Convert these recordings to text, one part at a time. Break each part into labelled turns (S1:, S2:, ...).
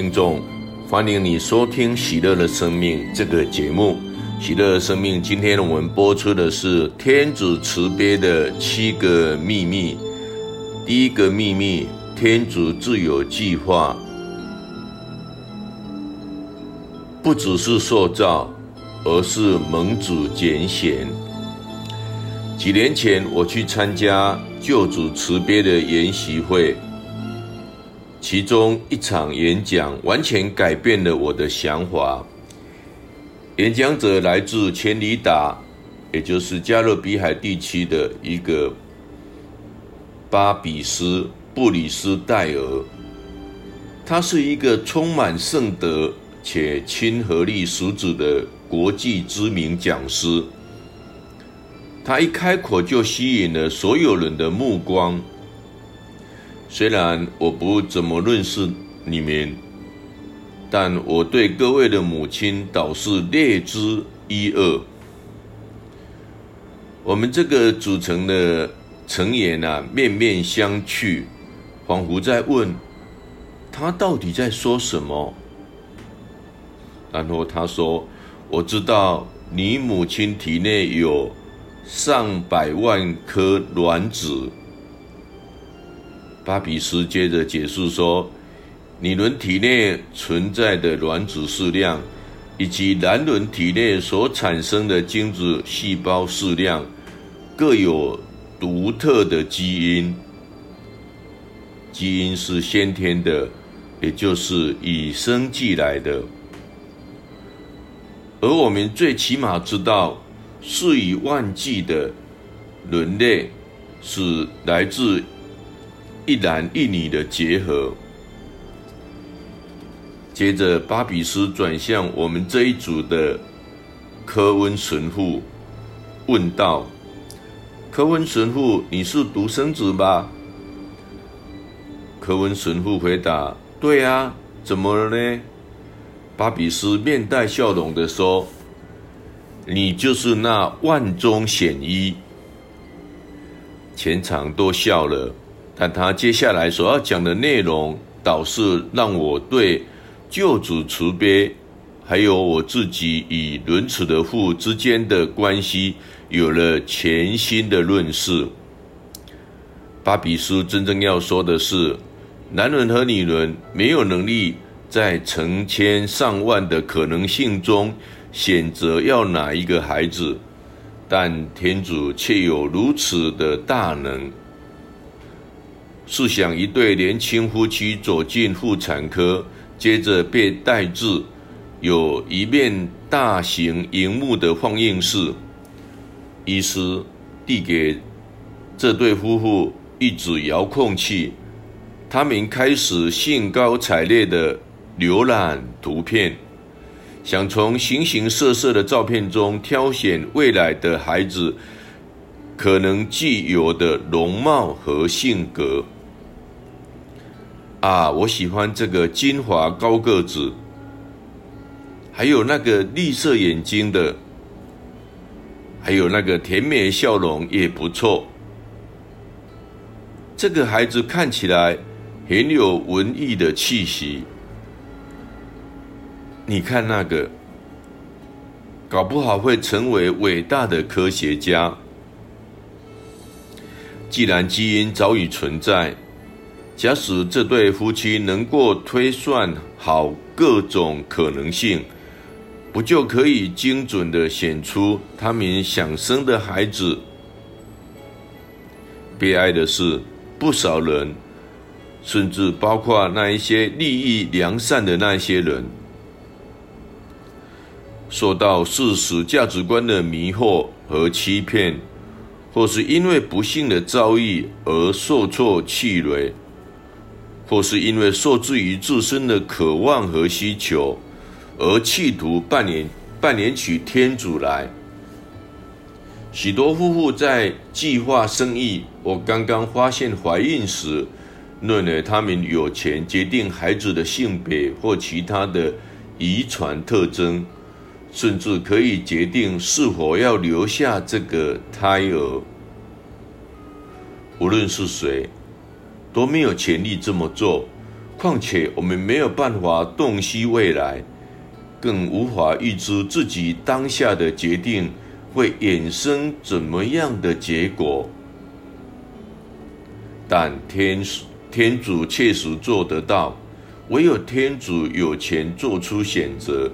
S1: 听众，欢迎你收听《喜乐的生命》这个节目。《喜乐的生命》今天我们播出的是天主慈悲的七个秘密。第一个秘密，天主自有计划，不只是塑造，而是蒙主拣选。几年前，我去参加救主慈悲的研习会。其中一场演讲完全改变了我的想法。演讲者来自千里达，也就是加勒比海地区的一个巴比斯布里斯戴尔。他是一个充满圣德且亲和力十足的国际知名讲师。他一开口就吸引了所有人的目光。虽然我不怎么认识你们，但我对各位的母亲倒是略知一二。我们这个组成的成员啊，面面相觑，仿佛在问他到底在说什么。然后他说：“我知道你母亲体内有上百万颗卵子。”巴比斯接着解释说：“女人体内存在的卵子数量，以及男人体内所产生的精子细胞数量，各有独特的基因。基因是先天的，也就是与生俱来的。而我们最起码知道，数以万计的人类是来自。”一男一女的结合。接着，巴比斯转向我们这一组的科温神父，问道：“科温神父，你是独生子吧？”科温神父回答：“对啊，怎么了呢？”巴比斯面带笑容地说：“你就是那万中选一。”全场都笑了。但他接下来所要讲的内容，倒是让我对救主慈悲，还有我自己与仁慈的父之间的关系，有了全新的认识。巴比斯真正要说的是，男人和女人没有能力在成千上万的可能性中选择要哪一个孩子，但天主却有如此的大能。试想，一对年轻夫妻走进妇产科，接着被带至有一面大型荧幕的放映室，医师递给这对夫妇一组遥控器，他们开始兴高采烈地浏览图片，想从形形色色的照片中挑选未来的孩子可能具有的容貌和性格。啊，我喜欢这个金发高个子，还有那个绿色眼睛的，还有那个甜美笑容也不错。这个孩子看起来很有文艺的气息。你看那个，搞不好会成为伟大的科学家。既然基因早已存在。假使这对夫妻能够推算好各种可能性，不就可以精准的选出他们想生的孩子？悲哀的是，不少人，甚至包括那一些利益良善的那些人，受到事实价值观的迷惑和欺骗，或是因为不幸的遭遇而受挫气馁。或是因为受制于自身的渴望和需求，而企图扮演扮演起天主来。许多夫妇在计划生育，我刚刚发现怀孕时，认为他们有权决定孩子的性别或其他的遗传特征，甚至可以决定是否要留下这个胎儿。无论是谁。都没有权利这么做，况且我们没有办法洞悉未来，更无法预知自己当下的决定会衍生怎么样的结果。但天天主确实做得到，唯有天主有权做出选择，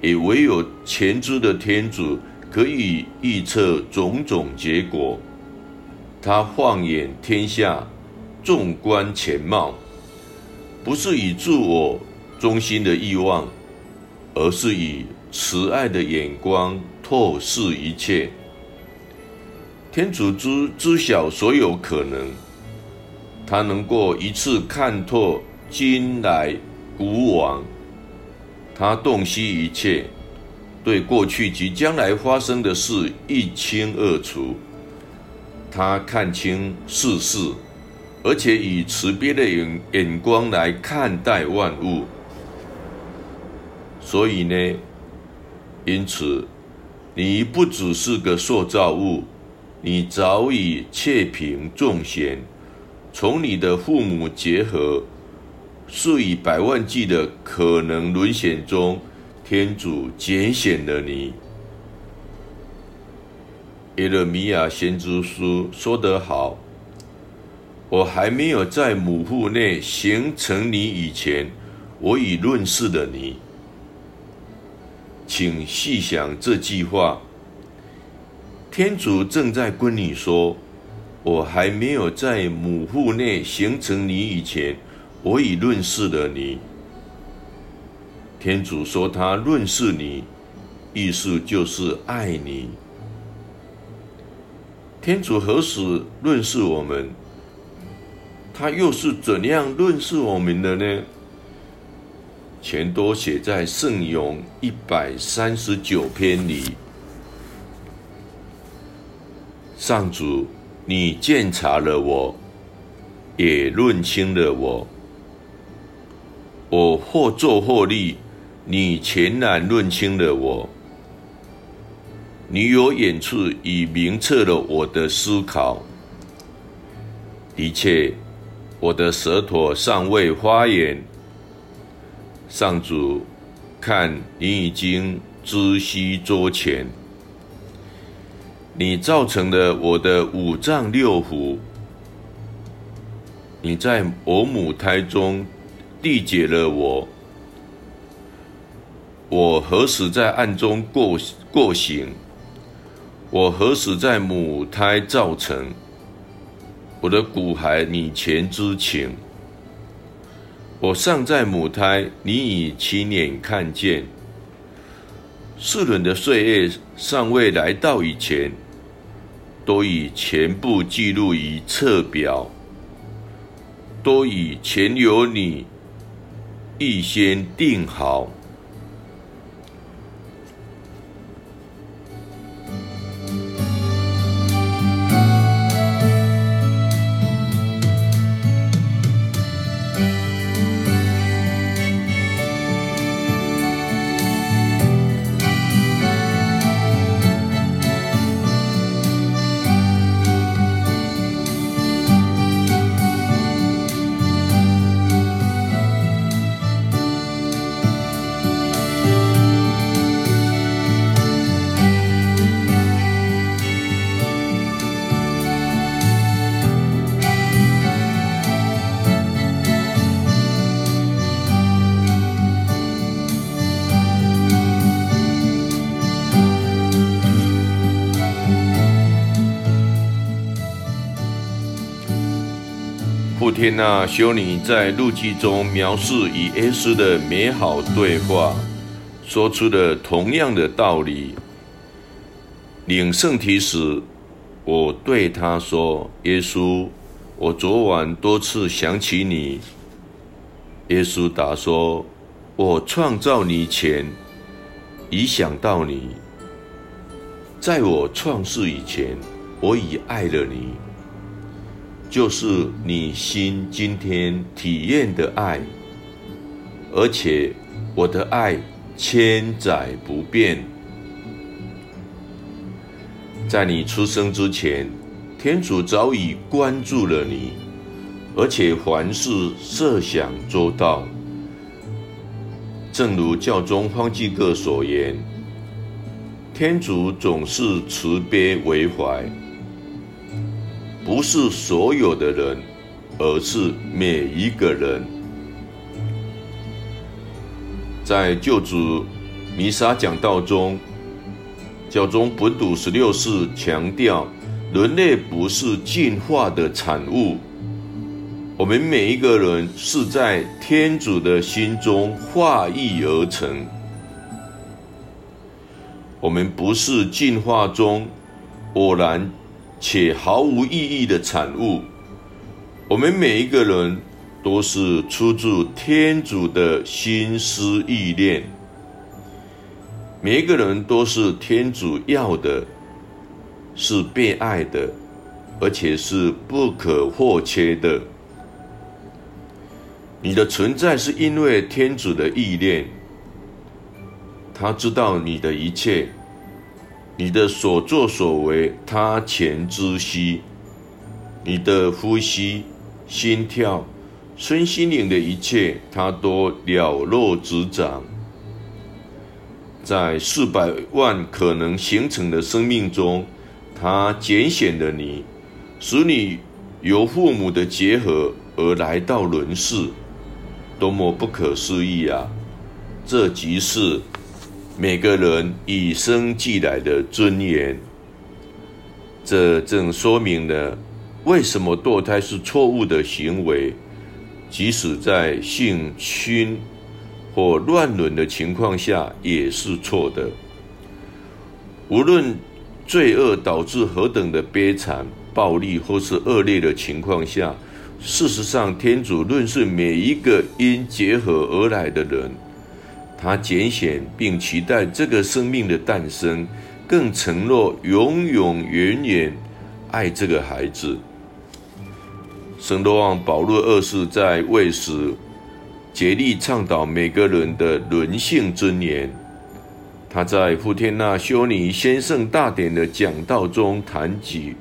S1: 也唯有全知的天主可以预测种种结果。他放眼天下，纵观全貌，不是以自我中心的欲望，而是以慈爱的眼光透视一切。天主知知晓所有可能，他能够一次看透今来古往，他洞悉一切，对过去及将来发生的事一清二楚。他看清世事，而且以慈悲的眼眼光来看待万物。所以呢，因此，你不只是个塑造物，你早已确凭众贤，从你的父母结合，数以百万计的可能沦选中，天主拣选了你。耶勒米亚先知书说得好：“我还没有在母腹内形成你以前，我已认识了你。”请细想这句话，天主正在跟你说：“我还没有在母腹内形成你以前，我已认识了你。”天主说他认识你，意思就是爱你。天主何时认识我们？他又是怎样认识我们的呢？全都写在圣咏一百三十九篇里。上主，你鉴察了我，也认清了我。我或坐或立，你全然认清了我。你有远处已明测了我的思考。的确，我的舌头尚未发言。上主，看你已经知悉桌前。你造成了我的五脏六腑。你在我母胎中缔结了我。我何时在暗中过过行？我何时在母胎造成？我的骨骸你全知情。我尚在母胎，你已亲眼看见。世人的岁月尚未来到以前，都已全部记录于册表，都已全由你预先定好。天娜修女在日记中描述与耶稣的美好对话，说出了同样的道理。领圣体时，我对他说：“耶稣，我昨晚多次想起你。”耶稣答说：“我创造你前，已想到你。在我创世以前，我已爱了你。”就是你心今天体验的爱，而且我的爱千载不变。在你出生之前，天主早已关注了你，而且凡事设想周到。正如教宗方济各所言，天主总是慈悲为怀，不是所有的人，而是每一个人。在救主弥撒讲道中，教宗本笃十六世强调，人类不是进化的产物。我们每一个人是在天主的心中化育而成，我们不是进化中偶然且毫无意义的产物。我们每一个人都是出自天主的心思意念，每一个人都是天主要的，是被爱的，而且是不可或缺的。你的存在是因为天主的意念，他知道你的一切，你的所作所为，他全知悉，你的呼吸、心跳、身心灵的一切，他都了若指掌。在四百万可能形成的生命中，他拣选了你，使你由父母的结合而来到人世。多么不可思议啊！这即是每个人与生俱来的尊严。这正说明了为什么堕胎是错误的行为，即使在性侵或乱伦的情况下也是错的。无论罪恶导致何等的悲惨、暴力或是恶劣的情况下。事实上，天主论是每一个因结合而来的人，他拣选并期待这个生命的诞生，更承诺永永远远爱这个孩子。圣若望保禄二世在位时竭力倡导每个人的人性尊严。他在傅天纳修女先圣大典的讲道中谈及。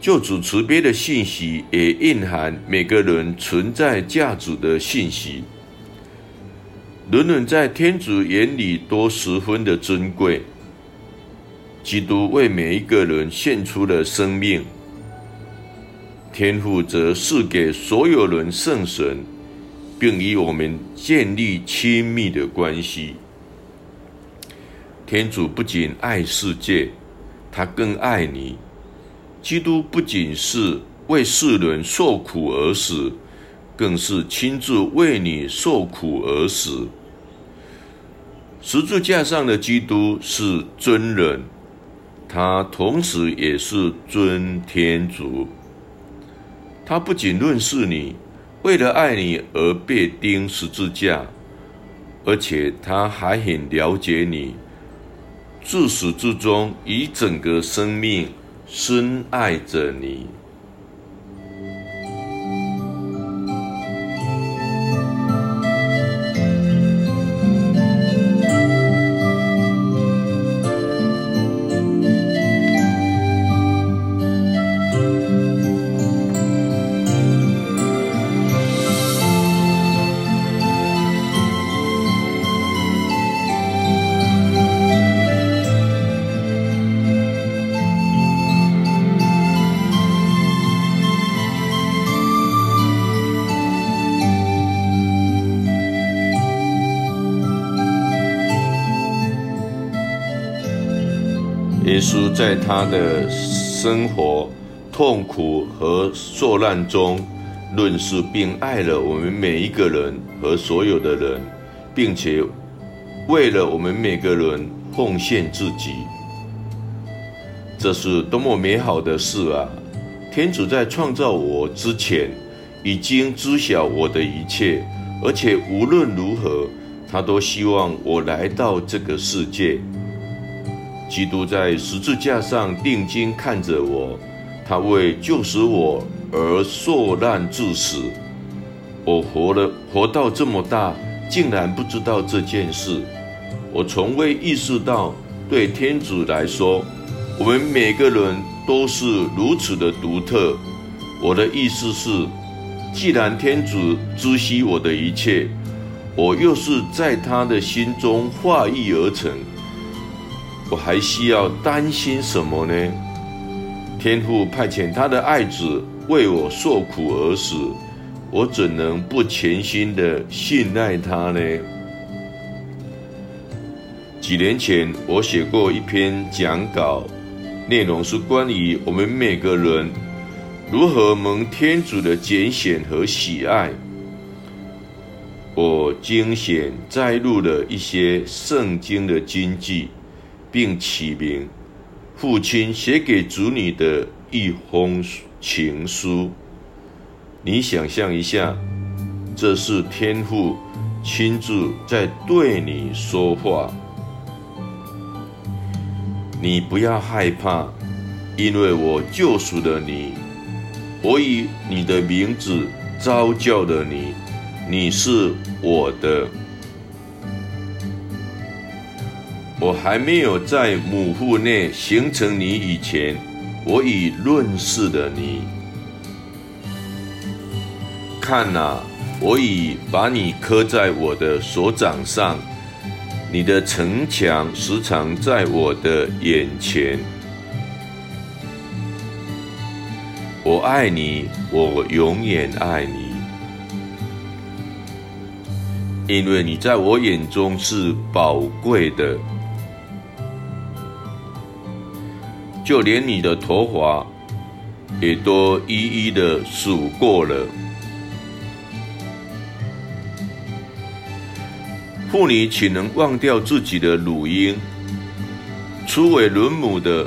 S1: 救主慈悲的信息，也蕴含每个人存在价值的信息。人人在天主眼里都十分的珍贵。基督为每一个人献出了生命，天父则赐给所有人圣神，并与我们建立亲密的关系。天主不仅爱世界，他更爱你。基督不仅是为世人受苦而死，更是亲自为你受苦而死。十字架上的基督是真人，他同时也是尊天主。他不仅认识你，为了爱你而被钉十字架，而且他还很了解你，自始至终以整个生命。深爱着你。稣在他的生活、痛苦和受难中，认识并爱了我们每一个人和所有的人，并且为了我们每个人奉献自己。这是多么美好的事啊！天主在创造我之前，已经知晓我的一切，而且无论如何，他都希望我来到这个世界。基督在十字架上定睛看着我，他为救赎我而受难致死。我活了，活到这么大，竟然不知道这件事。我从未意识到，对天主来说，我们每个人都是如此的独特，我的意思是，既然天主知悉我的一切，我又是在他的心中化育而成，我还需要担心什么呢？天父派遣他的爱子为我受苦而死，我怎能不全心的信赖他呢？几年前，我写过一篇讲稿，内容是关于我们每个人如何蒙天主的拣选和喜爱。我精选摘录了一些圣经的经句，并起名。父亲写给子女的一封情书，你想象一下，这是天父亲自在对你说话。你不要害怕，因为我救赎了你，我以你的名字召叫了你，你是我的。我还没有在母腹内形成你以前，我已认识了你。看啊，我已把你刻在我的手掌上，你的城墙时常在我的眼前。我爱你，我永远爱你，因为你在我眼中是宝贵的。就连你的头发也都一一的数过了。妇女岂能忘掉自己的乳婴？初为卵母的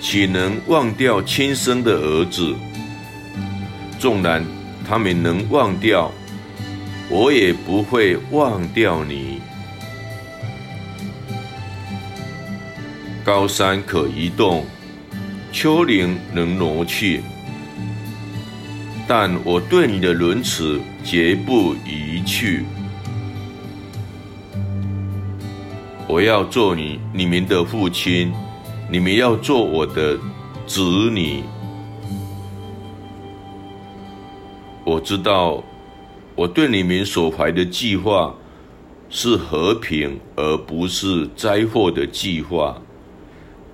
S1: 岂能忘掉亲生的儿子？纵然他们能忘掉，我也不会忘掉你。高山可移动，丘陵能挪去，但我对你的仁慈绝不移去。我要做你你们的父亲，你们要做我的子女。我知道，我对你们所怀的计划是和平，而不是灾祸的计划。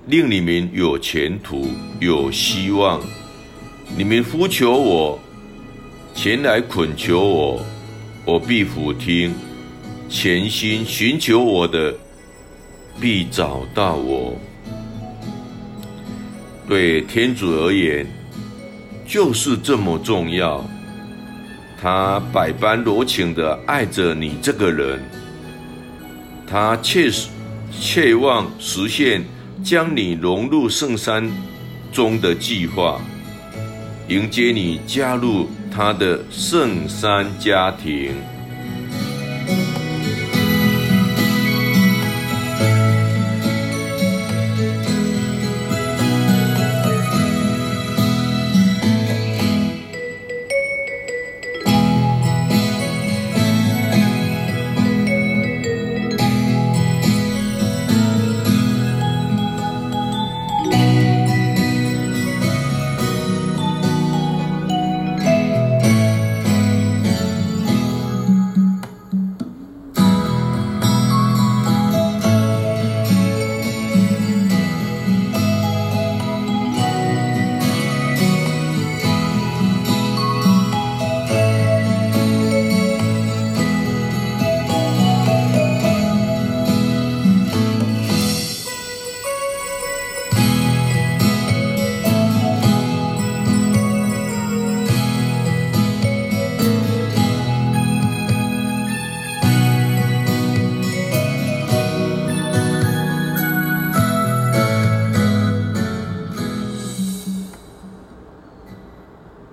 S1: 令你们有前途，有希望。你们呼求我，前来恳求我，我必俯听。全心寻求我的，必找到我。对天主而言，就是这么重要。他百般柔情地爱着你这个人，他切实切望实现。将你融入圣山中的计划迎接你加入他的圣山家庭。